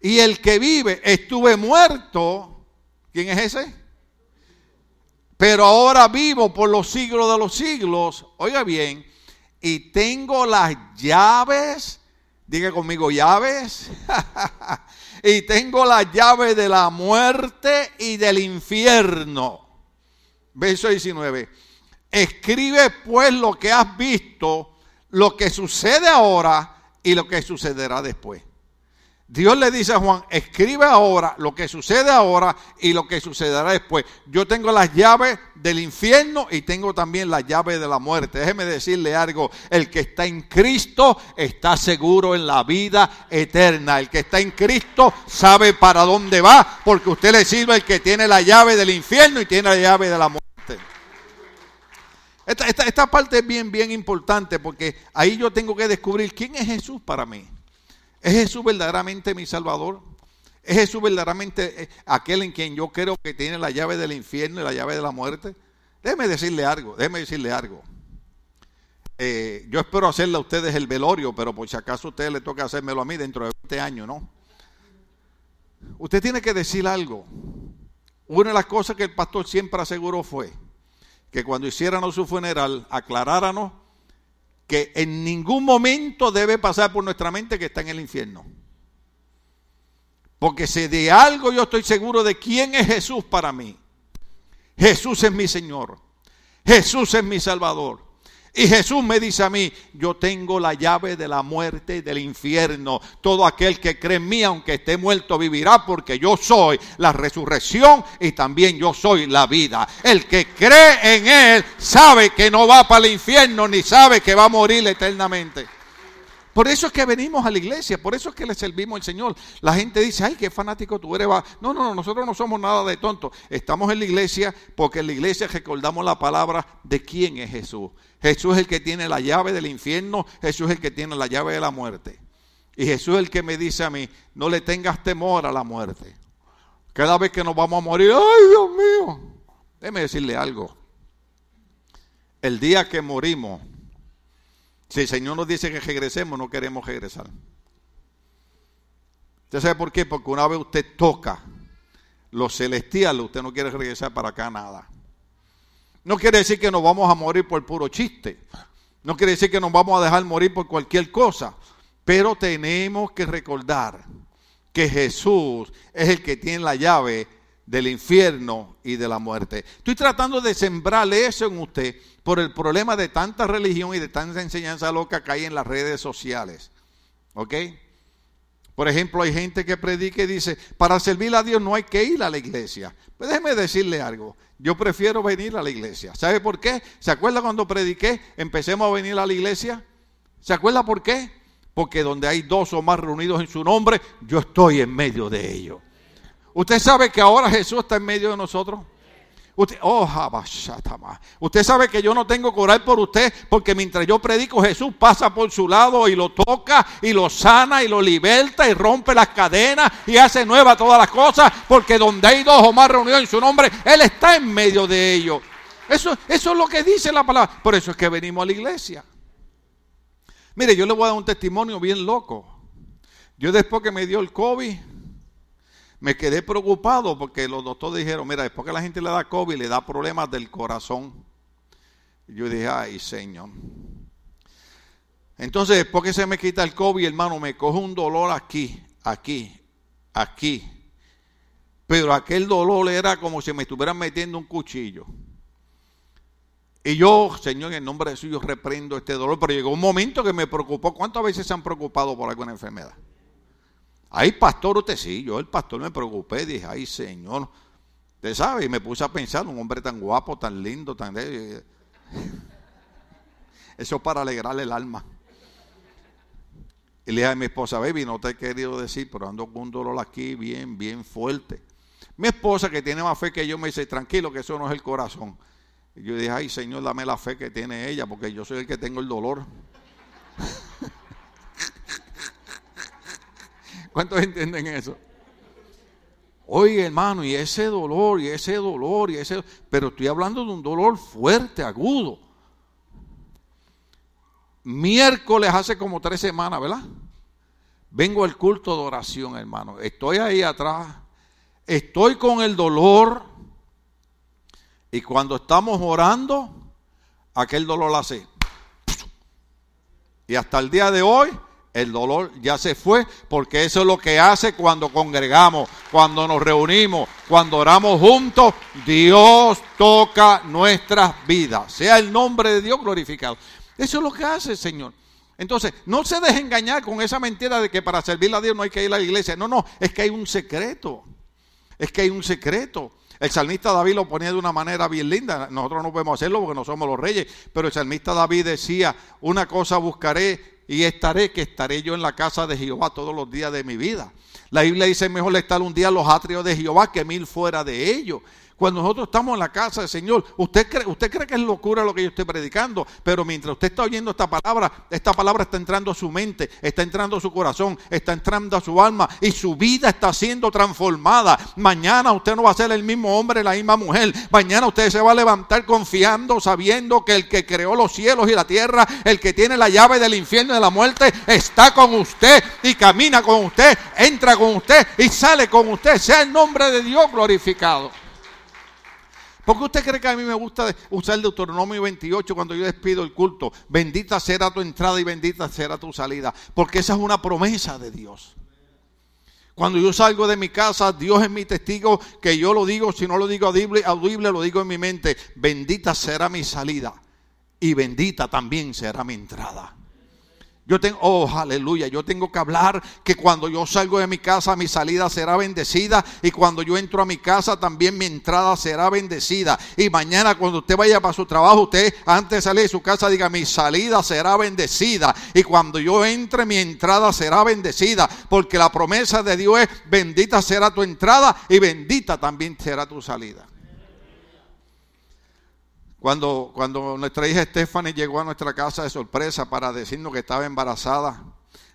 Y el que vive, estuve muerto, ¿quién es ese? Pero ahora vivo por los siglos de los siglos, oiga bien, y tengo las llaves, diga conmigo llaves, *laughs* y tengo las llaves de la muerte y del infierno. Verso 19. Escribe pues lo que has visto, lo que sucede ahora y lo que sucederá después. Dios le dice a Juan, escribe ahora lo que sucede ahora y lo que sucederá después. Yo tengo las llaves del infierno y tengo también las llaves de la muerte. Déjeme decirle algo, el que está en Cristo está seguro en la vida eterna. El que está en Cristo sabe para dónde va porque usted le sirve el que tiene la llave del infierno y tiene la llave de la muerte. Esta, esta, esta parte es bien, bien importante porque ahí yo tengo que descubrir quién es Jesús para mí. ¿Es Jesús verdaderamente mi Salvador? ¿Es Jesús verdaderamente eh, aquel en quien yo creo que tiene la llave del infierno y la llave de la muerte? Déjeme decirle algo, déjeme decirle algo. Eh, yo espero hacerle a ustedes el velorio, pero por si acaso a ustedes le toca hacérmelo a mí dentro de 20 años, ¿no? Usted tiene que decir algo. Una de las cosas que el pastor siempre aseguró fue que cuando hiciéramos su funeral, aclaráranos que en ningún momento debe pasar por nuestra mente que está en el infierno. Porque si de algo yo estoy seguro de quién es Jesús para mí. Jesús es mi Señor. Jesús es mi Salvador. Y Jesús me dice a mí, yo tengo la llave de la muerte y del infierno. Todo aquel que cree en mí, aunque esté muerto, vivirá porque yo soy la resurrección y también yo soy la vida. El que cree en Él sabe que no va para el infierno ni sabe que va a morir eternamente. Por eso es que venimos a la iglesia, por eso es que le servimos al Señor. La gente dice, ay, qué fanático tú eres. No, no, no, nosotros no somos nada de tontos. Estamos en la iglesia porque en la iglesia recordamos la palabra de quién es Jesús. Jesús es el que tiene la llave del infierno, Jesús es el que tiene la llave de la muerte. Y Jesús es el que me dice a mí, no le tengas temor a la muerte. Cada vez que nos vamos a morir, ay Dios mío, déjeme decirle algo. El día que morimos, si el Señor nos dice que regresemos, no queremos regresar. ¿Usted sabe por qué? Porque una vez usted toca lo celestial, usted no quiere regresar para acá nada. No quiere decir que nos vamos a morir por puro chiste. No quiere decir que nos vamos a dejar morir por cualquier cosa. Pero tenemos que recordar que Jesús es el que tiene la llave del infierno y de la muerte. Estoy tratando de sembrarle eso en usted por el problema de tanta religión y de tanta enseñanza loca que hay en las redes sociales. ¿Ok? Por ejemplo, hay gente que predica y dice, para servir a Dios no hay que ir a la iglesia. Pues déjeme decirle algo, yo prefiero venir a la iglesia. ¿Sabe por qué? ¿Se acuerda cuando prediqué, empecemos a venir a la iglesia? ¿Se acuerda por qué? porque donde hay dos o más reunidos en su nombre, yo estoy en medio de ellos. Usted sabe que ahora Jesús está en medio de nosotros. Usted, oh, usted sabe que yo no tengo que orar por usted porque mientras yo predico Jesús pasa por su lado y lo toca y lo sana y lo liberta y rompe las cadenas y hace nueva todas las cosas porque donde hay dos o más reunidos en su nombre, Él está en medio de ellos. Eso, eso es lo que dice la palabra. Por eso es que venimos a la iglesia. Mire, yo le voy a dar un testimonio bien loco. Yo después que me dio el COVID, me quedé preocupado porque los doctores dijeron, mira, después que la gente le da COVID, le da problemas del corazón. yo dije, ay, Señor. Entonces, después que se me quita el COVID, hermano, me coge un dolor aquí, aquí, aquí. Pero aquel dolor era como si me estuvieran metiendo un cuchillo. Y yo, Señor, en el nombre de Jesús, reprendo este dolor. Pero llegó un momento que me preocupó. ¿Cuántas veces se han preocupado por alguna enfermedad? Ay, pastor, usted sí. Yo, el pastor, me preocupé. Dije, ay, Señor. Usted sabe, y me puse a pensar, un hombre tan guapo, tan lindo, tan... *laughs* Eso es para alegrarle el alma. Y le dije a mi esposa, baby, no te he querido decir, pero ando con un dolor aquí bien, bien fuerte. Mi esposa, que tiene más fe que yo, me dice, tranquilo, que eso no es el corazón. Y yo dije, ay Señor, dame la fe que tiene ella, porque yo soy el que tengo el dolor. *laughs* ¿Cuántos entienden eso? Oye, hermano, y ese dolor, y ese dolor, y ese... Pero estoy hablando de un dolor fuerte, agudo. Miércoles hace como tres semanas, ¿verdad? Vengo al culto de oración, hermano. Estoy ahí atrás. Estoy con el dolor y cuando estamos orando, aquel dolor hace. Y hasta el día de hoy, el dolor ya se fue, porque eso es lo que hace cuando congregamos, cuando nos reunimos, cuando oramos juntos, Dios toca nuestras vidas. Sea el nombre de Dios glorificado. Eso es lo que hace el Señor. Entonces, no se deje engañar con esa mentira de que para servir a Dios no hay que ir a la iglesia. No, no, es que hay un secreto. Es que hay un secreto. El salmista David lo ponía de una manera bien linda. Nosotros no podemos hacerlo porque no somos los reyes. Pero el salmista David decía, una cosa buscaré y estaré, que estaré yo en la casa de Jehová todos los días de mi vida. La Biblia dice, mejor estar un día en los atrios de Jehová que mil fuera de ellos. Cuando nosotros estamos en la casa del Señor, usted cree, usted cree que es locura lo que yo estoy predicando, pero mientras usted está oyendo esta palabra, esta palabra está entrando a su mente, está entrando a su corazón, está entrando a su alma y su vida está siendo transformada. Mañana usted no va a ser el mismo hombre, la misma mujer. Mañana usted se va a levantar confiando, sabiendo que el que creó los cielos y la tierra, el que tiene la llave del infierno y de la muerte, está con usted y camina con usted, entra con usted y sale con usted. Sea el nombre de Dios glorificado. ¿Por qué usted cree que a mí me gusta usar el Deuteronomio 28 cuando yo despido el culto? Bendita será tu entrada y bendita será tu salida. Porque esa es una promesa de Dios. Cuando yo salgo de mi casa, Dios es mi testigo que yo lo digo, si no lo digo audible, audible, lo digo en mi mente. Bendita será mi salida y bendita también será mi entrada. Yo tengo, oh, aleluya, yo tengo que hablar que cuando yo salgo de mi casa mi salida será bendecida y cuando yo entro a mi casa también mi entrada será bendecida. Y mañana cuando usted vaya para su trabajo, usted antes de salir de su casa diga mi salida será bendecida y cuando yo entre mi entrada será bendecida porque la promesa de Dios es bendita será tu entrada y bendita también será tu salida. Cuando, cuando nuestra hija Stephanie llegó a nuestra casa de sorpresa para decirnos que estaba embarazada,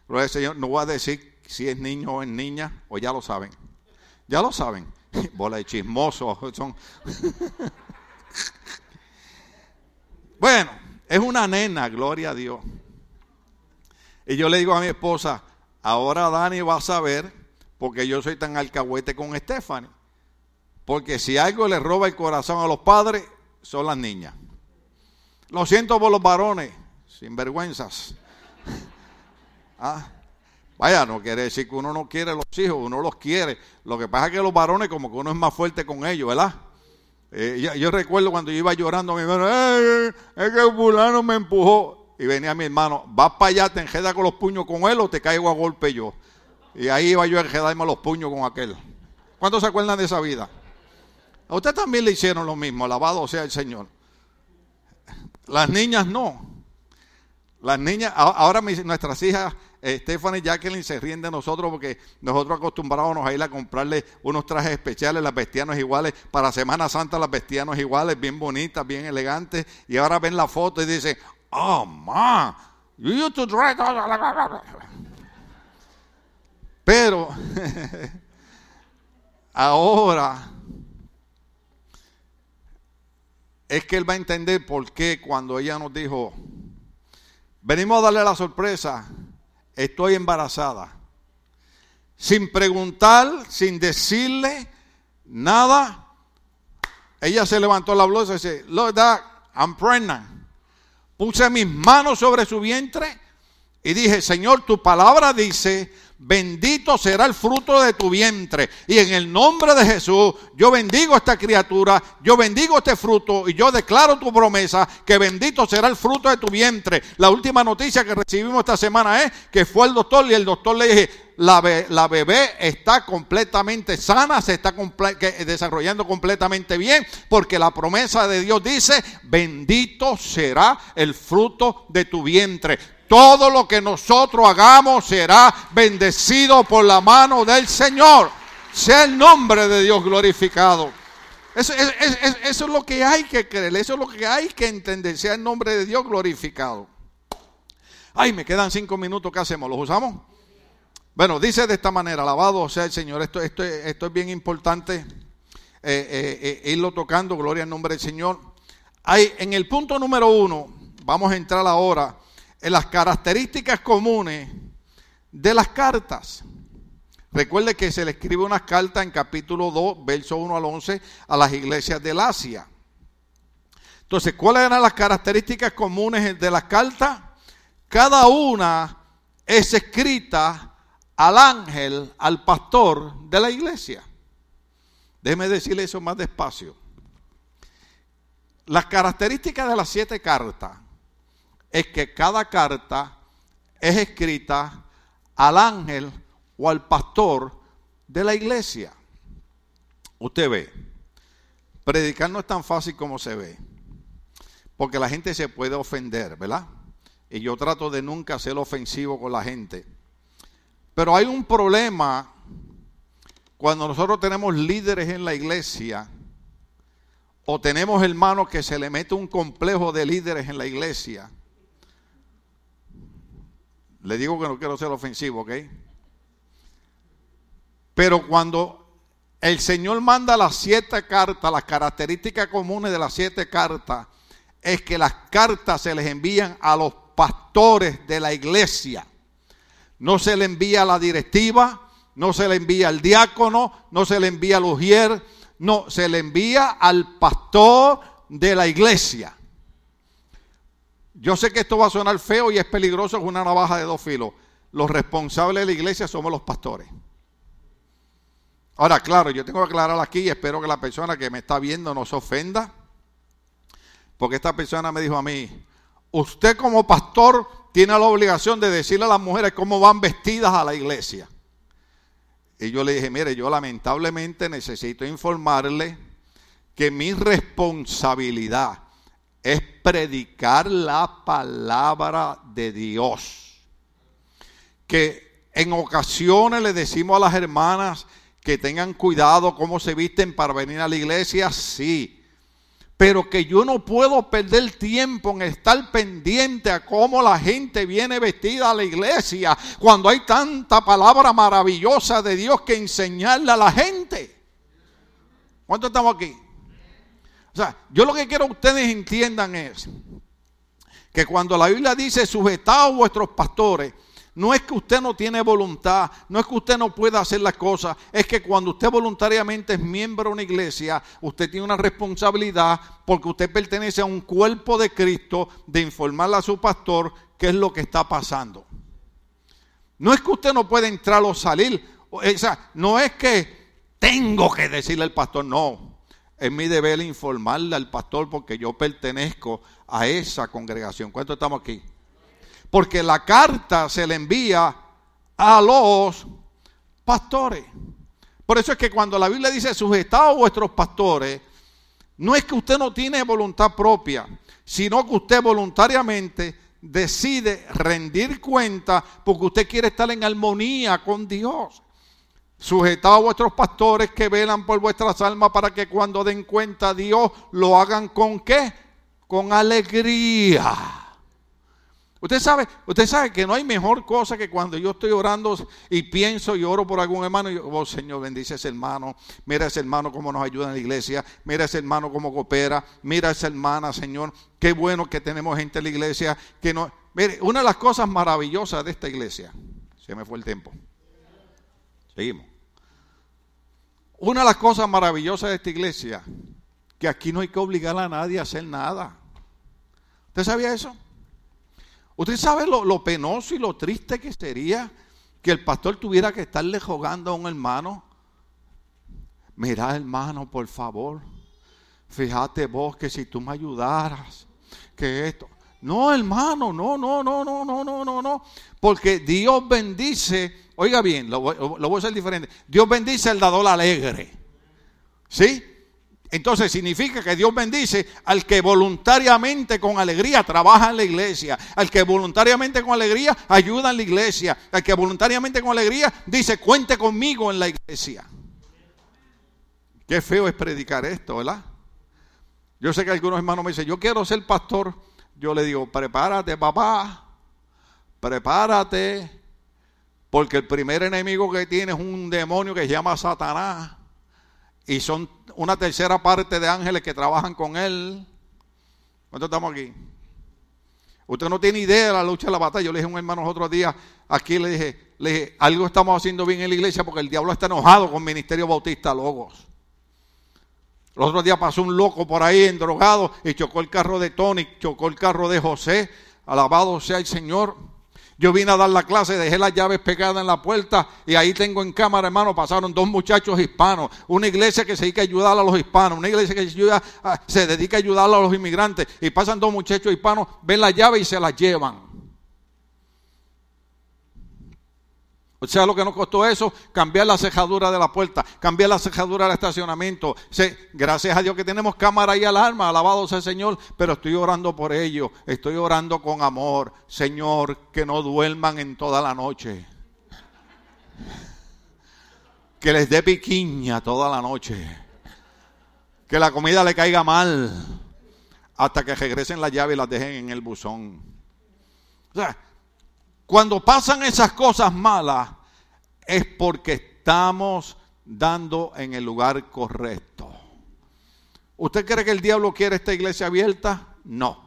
al Señor. No voy a decir si es niño o es niña, o ya lo saben. Ya lo saben. *laughs* Bola de chismosos. Son. *laughs* bueno, es una nena, gloria a Dios. Y yo le digo a mi esposa, ahora Dani va a saber porque yo soy tan alcahuete con Stephanie. Porque si algo le roba el corazón a los padres, son las niñas. Lo siento por los varones, sin vergüenzas. *laughs* Ah, vaya, no quiere decir que uno no quiere los hijos, uno los quiere. Lo que pasa es que los varones, como que uno es más fuerte con ellos, ¿verdad? Eh, yo, recuerdo cuando yo iba llorando a mi hermano, es que el fulano me empujó. Y venía mi hermano, vas para allá, te enjeda con los puños con él o te caigo a golpe yo. Y ahí iba yo a enjedarme los puños con aquel. ¿Cuántos se acuerdan de esa vida? A usted también le hicieron lo mismo, alabado sea el Señor. Las niñas no. Las niñas, ahora nuestras hijas, Stephanie y Jacqueline, se ríen de nosotros porque nosotros acostumbrábamos a ir a comprarle unos trajes especiales, las vestianos iguales, para Semana Santa las vestianos iguales, bien bonitas, bien elegantes, y ahora ven la foto y dicen, oh, ma, you used to dress... Pero *laughs* ahora es que él va a entender por qué cuando ella nos dijo, venimos a darle la sorpresa, estoy embarazada. Sin preguntar, sin decirle nada, ella se levantó la blusa y dice, Look, that, I'm pregnant. Puse mis manos sobre su vientre y dije, Señor, tu palabra dice bendito será el fruto de tu vientre. Y en el nombre de Jesús, yo bendigo esta criatura, yo bendigo este fruto y yo declaro tu promesa que bendito será el fruto de tu vientre. La última noticia que recibimos esta semana es que fue el doctor y el doctor le dije, la, bebé está completamente sana, se está desarrollando completamente bien, porque la promesa de Dios dice, bendito será el fruto de tu vientre todo lo que nosotros hagamos será bendecido por la mano del Señor. Sea el nombre de Dios glorificado. Eso, es lo que hay que creer, eso es lo que hay que entender, sea el nombre de Dios glorificado. Ay, me quedan cinco minutos, ¿qué hacemos? ¿Los usamos? Bueno, dice de esta manera, alabado sea el Señor, esto, esto, esto es bien importante eh, eh, eh, irlo tocando, gloria al nombre del Señor. Hay, en el punto número uno, vamos a entrar ahora en las características comunes de las cartas. Recuerde que se le escribe una carta en capítulo 2, verso 1 al 11, a las iglesias del Asia. Entonces, ¿cuáles eran las características comunes de las cartas? Cada una es escrita al ángel, al pastor de la iglesia. Déjeme decirle eso más despacio. Las características de las siete cartas es que cada carta es escrita al ángel o al pastor de la iglesia. Usted ve, predicar no es tan fácil como se ve, porque la gente se puede ofender, ¿verdad? Y yo trato de nunca ser ofensivo con la gente. Pero hay un problema cuando nosotros tenemos líderes en la iglesia o tenemos hermanos que se le mete un complejo de líderes en la iglesia le digo que no quiero ser ofensivo, ¿ok? Pero cuando el Señor manda las siete cartas, las características comunes de las siete cartas, es que las cartas se les envían a los pastores de la iglesia. No se le envía a la directiva, no se le envía al diácono, no se le envía al ujier, no, se le envía al pastor de la iglesia. Yo sé que esto va a sonar feo y es peligroso, es una navaja de dos filos. Los responsables de la iglesia somos los pastores. Ahora, claro, yo tengo que aclarar aquí y espero que la persona que me está viendo no se ofenda, porque esta persona me dijo a mí, usted como pastor tiene la obligación de decirle a las mujeres cómo van vestidas a la iglesia. Y yo le dije, mire, yo lamentablemente necesito informarle que mi responsabilidad es predicar la palabra de Dios. Que en ocasiones le decimos a las hermanas que tengan cuidado cómo se visten para venir a la iglesia, sí. pero que yo no puedo perder tiempo en estar pendiente a cómo la gente viene vestida a la iglesia cuando hay tanta palabra maravillosa de Dios que enseñarle a la gente. ¿Cuántos estamos aquí? O sea, yo lo que quiero que ustedes entiendan es que cuando la Biblia dice sujetaos vuestros pastores, no es que usted no tiene voluntad, no es que usted no pueda hacer las cosas, es que cuando usted voluntariamente es miembro de una iglesia, usted tiene una responsabilidad porque usted pertenece a un cuerpo de Cristo de informarle a su pastor qué es lo que está pasando. No es que usted no pueda entrar o salir, o sea, no es que tengo que decirle al pastor, no. Es mi deber informarle al pastor porque yo pertenezco a esa congregación. ¿Cuánto estamos aquí? porque la carta se le envía a los pastores. Por eso es que cuando la Biblia dice sujetados vuestros pastores, no es que usted no tiene voluntad propia, sino que usted voluntariamente decide rendir cuenta porque usted quiere estar en armonía con Dios. Sujetados a vuestros pastores que velan por vuestras almas para que cuando den cuenta a Dios lo hagan con qué? Con alegría. Usted sabe, usted sabe que no hay mejor cosa que cuando yo estoy orando y pienso y oro por algún hermano y yo, oh Señor, bendice a ese hermano, mira a ese hermano cómo nos ayuda en la iglesia, mira a ese hermano cómo coopera, mira a esa hermana, Señor, qué bueno que tenemos gente en la iglesia que no, mire, una de las cosas maravillosas de esta iglesia, se me fue el tiempo. Seguimos. Una de las cosas maravillosas de esta iglesia, que aquí no hay que obligar a nadie a hacer nada. ¿Usted sabía eso? ¿Usted sabe lo, penoso y lo triste que sería que el pastor tuviera que estarle jugando a un hermano? Mira, hermano, por favor, fíjate vos que si tú me ayudaras, que esto. No, hermano, no, no, no, no, no, no, no, no. Porque Dios bendice, oiga bien, lo, lo voy a hacer diferente. Dios bendice al dador alegre. ¿Sí? Entonces significa que Dios bendice al que voluntariamente con alegría trabaja en la iglesia, al que voluntariamente con alegría ayuda en la iglesia, al que voluntariamente con alegría dice cuente conmigo en la iglesia. Qué feo es predicar esto, ¿verdad? Yo sé que algunos hermanos me dicen, yo quiero ser pastor. Yo le digo, prepárate papá, prepárate, porque el primer enemigo que tiene es un demonio que se llama Satanás y son una tercera parte de ángeles que trabajan con él. ¿Cuántos estamos aquí? Usted no tiene idea de la lucha de la batalla. Yo le dije a un hermano otro día, aquí le dije, le dije, algo estamos haciendo bien en la iglesia porque el diablo está enojado con Ministerio Bautista Logos. El otro día pasó un loco por ahí endrogado y chocó el carro de Tony, chocó el carro de José. Alabado sea el Señor. Yo vine a dar la clase, dejé las llaves pegadas en la puerta y ahí tengo en cámara, hermano, pasaron dos muchachos hispanos. Una iglesia que se dedica a ayudar a los hispanos, una iglesia que se, dedica a ayudar a los inmigrantes. Y pasan dos muchachos hispanos, ven la llave y se las llevan. O sea, lo que nos costó eso, cambiar la cejadura de la puerta, cambiar la cejadura del estacionamiento. gracias a Dios que tenemos cámara y alarma, alabado sea el Señor, pero estoy orando por ellos, estoy orando con amor. Señor, que no duerman en toda la noche. Que les dé piquiña toda la noche. Que la comida le caiga mal hasta que regresen la llave y las dejen en el buzón. O sea, cuando pasan esas cosas malas es porque estamos dando en el lugar correcto. ¿Usted cree que el diablo quiere esta iglesia abierta? No.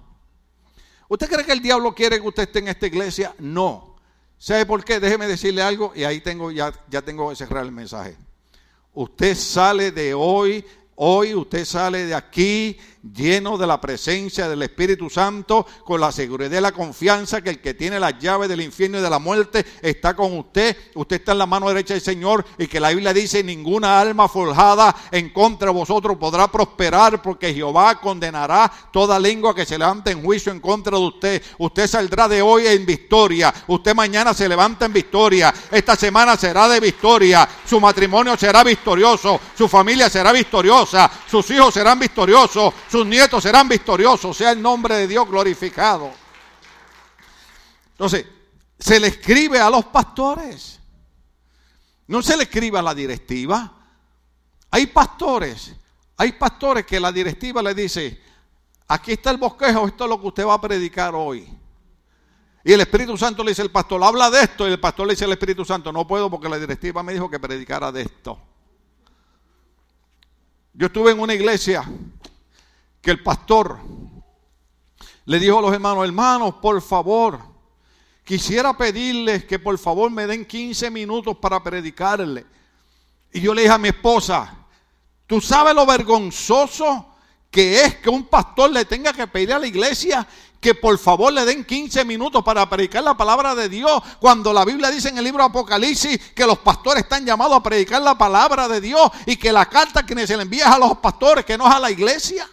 ¿Usted cree que el diablo quiere que usted esté en esta iglesia? No. ¿Sabe por qué? Déjeme decirle algo y ahí tengo ya, ya tengo que cerrar el mensaje. Usted sale de hoy, hoy usted sale de aquí lleno de la presencia del Espíritu Santo, con la seguridad y la confianza que el que tiene las llaves del infierno y de la muerte está con usted. Usted está en la mano derecha del Señor y que la Biblia dice, ninguna alma forjada en contra de vosotros podrá prosperar porque Jehová condenará toda lengua que se levante en juicio en contra de usted. Usted saldrá de hoy en victoria. Usted mañana se levanta en victoria. Esta semana será de victoria. Su matrimonio será victorioso. Su familia será victoriosa. Sus hijos serán victoriosos sus nietos serán victoriosos, sea el nombre de Dios glorificado. Entonces, se le escribe a los pastores, no se le escribe a la directiva. Hay pastores Hay pastores que la directiva le dice, aquí está el bosquejo, esto es lo que usted va a predicar hoy. Y el Espíritu Santo le dice al pastor, habla de esto. Y el pastor le dice al Espíritu Santo, no puedo porque la directiva me dijo que predicara de esto. Yo estuve en una iglesia que el pastor le dijo a los hermanos, hermanos, por favor, quisiera pedirles que por favor me den 15 minutos para predicarle. Y yo le dije a mi esposa, ¿tú sabes lo vergonzoso que es que un pastor le tenga que pedir a la iglesia que por favor le den 15 minutos para predicar la palabra de Dios, cuando la Biblia dice en el libro Apocalipsis que los pastores están llamados a predicar la palabra de Dios y que la carta que se le envía es a los pastores, que no es a la iglesia.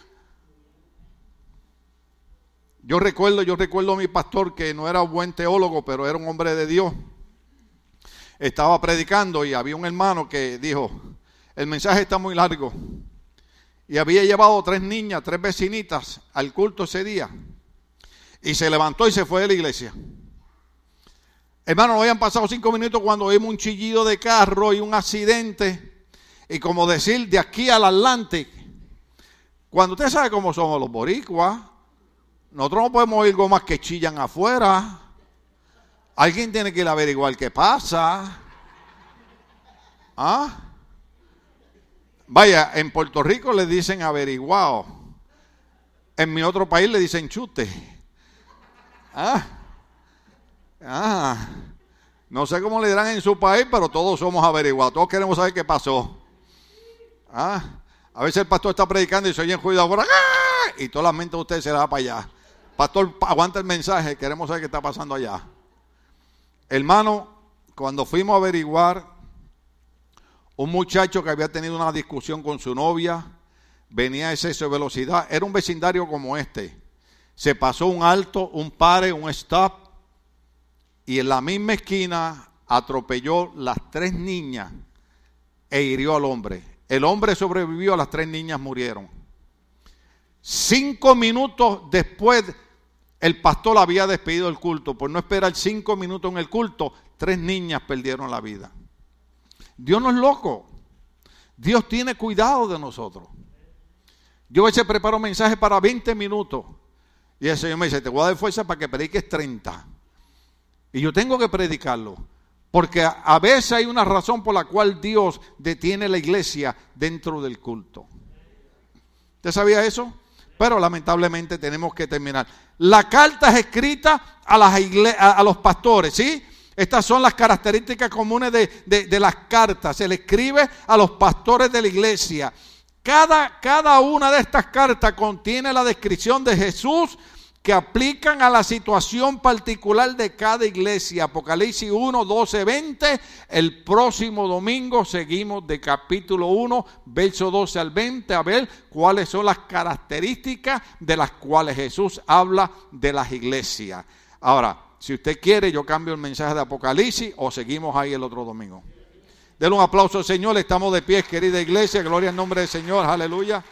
Yo recuerdo, yo recuerdo a mi pastor que no era buen teólogo, pero era un hombre de Dios. Estaba predicando y había un hermano que dijo, el mensaje está muy largo. Y había llevado tres niñas, tres vecinitas al culto ese día. Y se levantó y se fue de la iglesia. Hermano, no habían pasado cinco minutos cuando vimos un chillido de carro y un accidente. Y como decir, de aquí al Atlántico. Cuando usted sabe cómo somos los boricuas, nosotros no podemos oír más que chillan afuera. Alguien tiene que ir a averiguar qué pasa. ¿Ah? Vaya, en Puerto Rico le dicen averiguado. En mi otro país le dicen chute. Ah, ah, no sé cómo le dirán en su país, pero todos somos averiguados. Todos queremos saber qué pasó. Ah, a veces el pastor está predicando y se oye en ahora ¡ah! y toda la mente de usted se va para allá. Pastor, aguanta el mensaje, queremos saber qué está pasando allá. Hermano, cuando fuimos a averiguar, un muchacho que había tenido una discusión con su novia, venía a exceso de velocidad, era un vecindario como este se pasó un alto, un pare, un stop, y en la misma esquina atropelló las tres niñas e hirió al hombre. El hombre sobrevivió, las tres niñas murieron. Cinco minutos después, el pastor había despedido el culto. Por no esperar cinco minutos en el culto, tres niñas perdieron la vida. Dios no es loco. Dios tiene cuidado de nosotros. Yo a veces preparo mensajes para 20 minutos y el Señor me dice, te voy a dar fuerza para que prediques 30. Y yo tengo que predicarlo. Porque a veces hay una razón por la cual Dios detiene la iglesia dentro del culto. ¿Usted sabía eso? Pero lamentablemente tenemos que terminar. La carta es escrita a, las a, los pastores, ¿sí? Estas son las características comunes de, de, las cartas. Se le escribe a los pastores de la iglesia. Cada, cada una de estas cartas contiene la descripción de Jesús que aplican a la situación particular de cada iglesia. Apocalipsis 1, 12, 20. El próximo domingo seguimos de capítulo 1, verso 12 al 20, a ver cuáles son las características de las cuales Jesús habla de las iglesias. Ahora, si usted quiere, yo cambio el mensaje de Apocalipsis o seguimos ahí el otro domingo. Denle un aplauso al Señor. Estamos de pie, querida iglesia. Gloria al nombre del Señor. Aleluya.